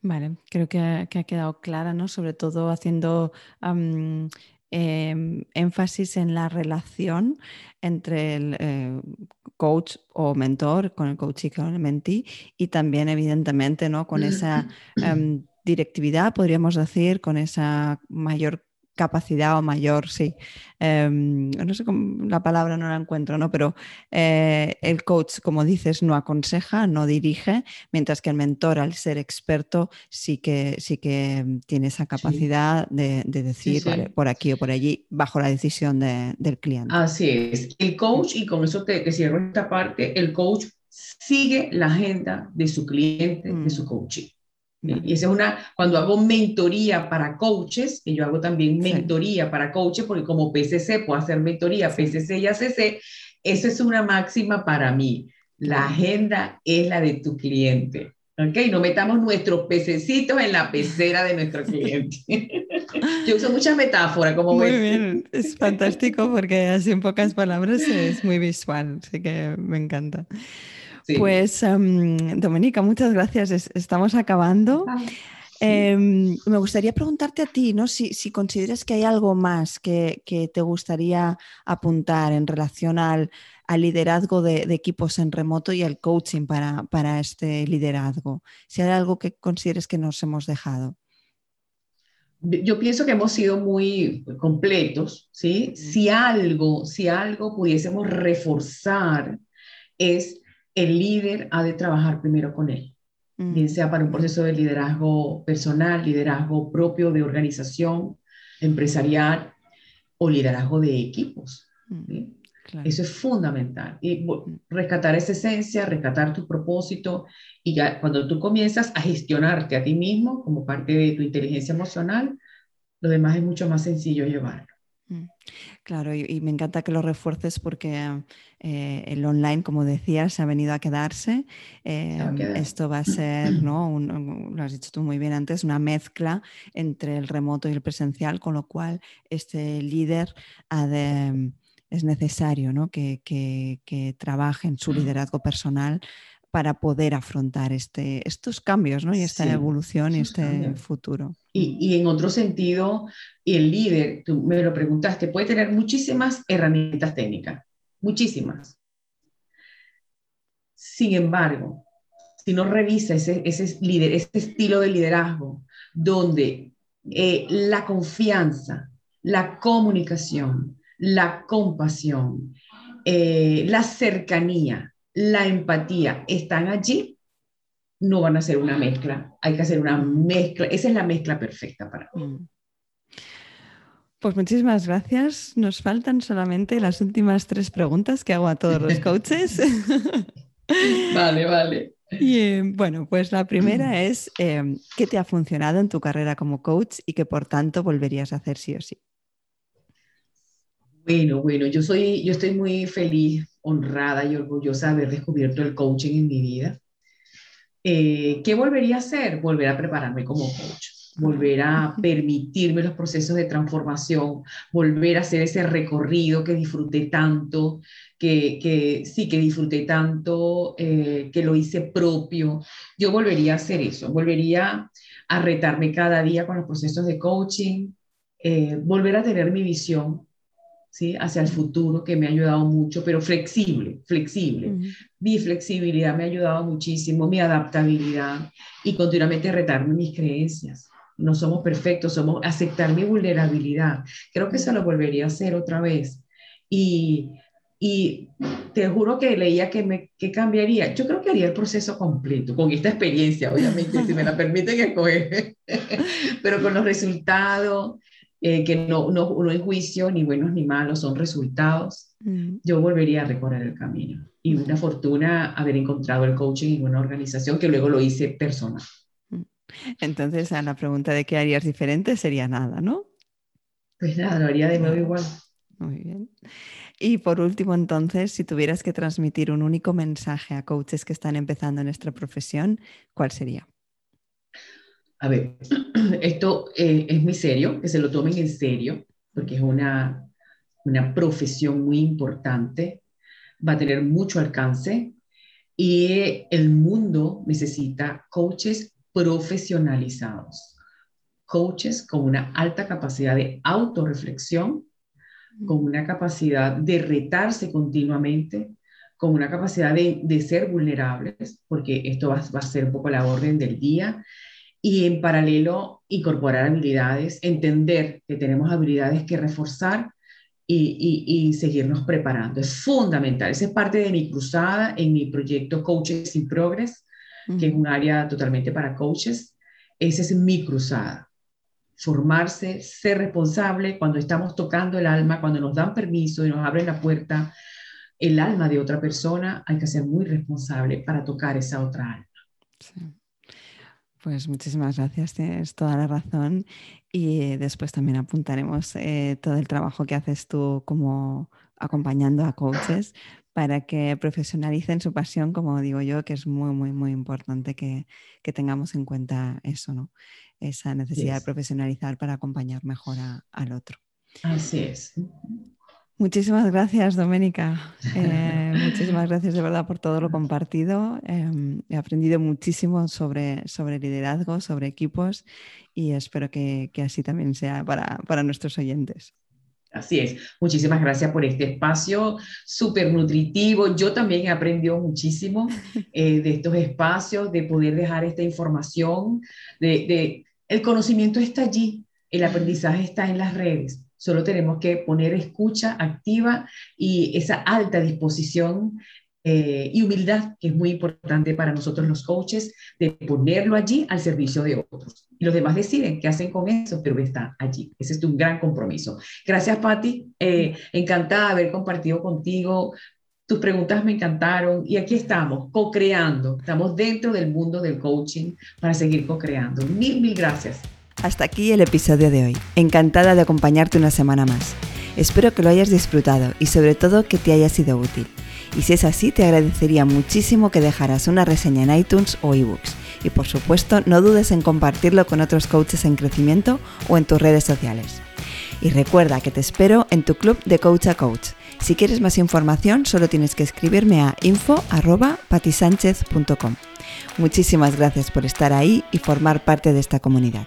B: Vale, creo que ha, quedado clara, ¿no? Sobre todo haciendo Em, énfasis en la relación entre el eh, coach o mentor con el coach y con el mentee y también evidentemente ¿no? con esa em, directividad, podríamos decir, con esa mayor capacidad o mayor, sí. Em, no sé cómo, la palabra no la encuentro, ¿no? Pero eh, el coach, como dices, no aconseja, no dirige, mientras que el mentor, al ser experto, sí que, sí que tiene esa capacidad de, decir por aquí o por allí, bajo la decisión del cliente.
A: Así es. El coach, y con eso te, cierro esta parte, el coach sigue la agenda de su cliente, de su mm. coaching. Y esa es una, cuando hago mentoría para coaches, que yo hago también mentoría para coaches, porque como PCC puedo hacer mentoría, PCC y ACC, esa es una máxima para mí. La agenda es la de tu cliente. ¿Ok? No metamos nuestros pececitos en la pecera de nuestro cliente. Yo uso muchas metáforas, como
B: Muy bien, es fantástico porque así en pocas palabras es muy visual, así que me encanta. Pues, um, Dominica, muchas gracias. estamos acabando. Em, me gustaría preguntarte a ti, ¿no? Si, si consideras que hay algo más que, que, te gustaría apuntar en relación al, al liderazgo de, de, equipos en remoto y al coaching para, para, este liderazgo. Si hay algo que consideres que nos hemos dejado.
A: Yo pienso que hemos sido muy completos, ¿sí? Si algo, si algo pudiésemos reforzar es el líder ha de trabajar primero con él, mm. bien sea para un proceso de liderazgo personal, liderazgo propio de organización empresarial o liderazgo de equipos. Mm. Eso es fundamental. Y mm. rescatar esa esencia, rescatar tu propósito y ya cuando tú comienzas a gestionarte a ti mismo como parte de tu inteligencia emocional, lo demás es mucho más sencillo llevarlo.
B: Mm. Claro, y, me encanta que lo refuerces porque eh, el online, como decías, se ha venido a quedarse. Em, esto va a ser, ¿no? lo has dicho tú muy bien antes, una mezcla entre el remoto y el presencial, con lo cual este líder es necesario ¿no? que, que trabaje en su liderazgo personal para poder afrontar este, estos cambios ¿no? y esta evolución y este futuro.
A: Y, en otro sentido, el líder, tú me lo preguntaste, puede tener muchísimas herramientas técnicas, muchísimas. Sin embargo, si no revisa ese, ese, líder, ese estilo de liderazgo, donde eh, la confianza, la comunicación, la compasión, eh, la cercanía, la empatía están allí, no van a ser una mezcla. Hay que hacer una mezcla. Esa es la mezcla perfecta para mí. Mm.
B: Pues muchísimas gracias. Nos faltan solamente las últimas tres preguntas que hago a todos los coaches.
A: vale, vale.
B: Y eh, bueno, pues la primera es, eh, ¿qué te ha funcionado en tu carrera como coach y que por tanto volverías a hacer sí o sí?
A: Bueno, bueno, yo, soy, yo estoy muy feliz, honrada y orgullosa de haber descubierto el coaching en mi vida. Eh, ¿Qué volvería a hacer? Volver a prepararme como coach, volver a permitirme los procesos de transformación, volver a hacer ese recorrido que disfruté tanto, que, que sí, que disfruté tanto, eh, que lo hice propio. Yo volvería a hacer eso, volvería a retarme cada día con los procesos de coaching, eh, volver a tener mi visión ¿sí? hacia el futuro, que me ha ayudado mucho, pero flexible, flexible. Mi flexibilidad me ha ayudado muchísimo, mi adaptabilidad y continuamente retarme mis creencias. No somos perfectos, somos aceptar mi vulnerabilidad. Creo que eso lo volvería a hacer otra vez. Y, y te juro que leía que, me, que cambiaría. Yo creo que haría el proceso completo, con esta experiencia, obviamente, si me la permiten escoger, pero con los resultados, eh, que no, no, no, es juicio, ni buenos ni malos, son resultados, mm. yo volvería a recorrer el camino. Y una fortuna haber encontrado el coaching en una organización que luego lo hice personal. Mm.
B: Entonces, a la pregunta de qué harías diferente sería nada, ¿no?
A: Pues nada, lo haría de nuevo igual.
B: Muy bien. Y por último, entonces, si tuvieras que transmitir un único mensaje a coaches que están empezando en nuestra profesión, ¿cuál sería?
A: A ver, esto eh, es muy serio, que se lo tomen en serio, porque es una, una profesión muy importante, va a tener mucho alcance y el mundo necesita coaches profesionalizados, coaches con una alta capacidad de autorreflexión, con una capacidad de retarse continuamente, con una capacidad de, de ser vulnerables, porque esto va, va, a ser un poco la orden del día, y en paralelo incorporar habilidades, entender que tenemos habilidades que reforzar y, y, seguirnos preparando. Es fundamental. Esa es parte de mi cruzada en mi proyecto Coaches in Progress, que es un área totalmente para coaches. Esa es mi cruzada. Formarse, ser responsable cuando estamos tocando el alma, cuando nos dan permiso y nos abren la puerta, el alma de otra persona, hay que ser muy responsable para tocar esa otra alma. Sí.
B: Pues muchísimas gracias, tienes toda la razón. Y después también apuntaremos eh, todo el trabajo que haces tú como acompañando a coaches para que profesionalicen su pasión, como digo yo, que es muy, muy, muy importante que, tengamos en cuenta eso, ¿no? Esa necesidad de profesionalizar para acompañar mejor al otro.
A: Así es.
B: Muchísimas gracias, Doménica. Eh, muchísimas gracias de verdad por todo lo compartido. Em, he aprendido muchísimo sobre, sobre liderazgo, sobre equipos y espero que, así también sea para, para, nuestros oyentes.
A: Así es. Muchísimas gracias por este espacio súper nutritivo. Yo también he aprendido muchísimo eh, de estos espacios, de poder dejar esta información. De, de, el conocimiento está allí, el aprendizaje está en las redes Solo tenemos que poner escucha activa y esa alta disposición eh, y humildad, que es muy importante para nosotros los coaches, de ponerlo allí al servicio de otros. Y los demás deciden qué hacen con eso, pero está allí. Ese es un gran compromiso. Gracias, Patti. Eh, encantada de haber compartido contigo. Tus preguntas me encantaron y aquí estamos, co-creando. Estamos dentro del mundo del coaching para seguir co-creando. Mil, mil gracias.
B: Hasta aquí el episodio de hoy. Encantada de acompañarte una semana más. Espero que lo hayas disfrutado y sobre todo que te haya sido útil. Y si es así, te agradecería muchísimo que dejaras una reseña en iTunes o ebooks. Y por supuesto, no dudes en compartirlo con otros coaches en crecimiento o en tus redes sociales. Y recuerda que te espero en tu club de Coach a Coach. Si quieres más información, solo tienes que escribirme a info.patisánchez.com. Muchísimas gracias por estar ahí y formar parte de esta comunidad.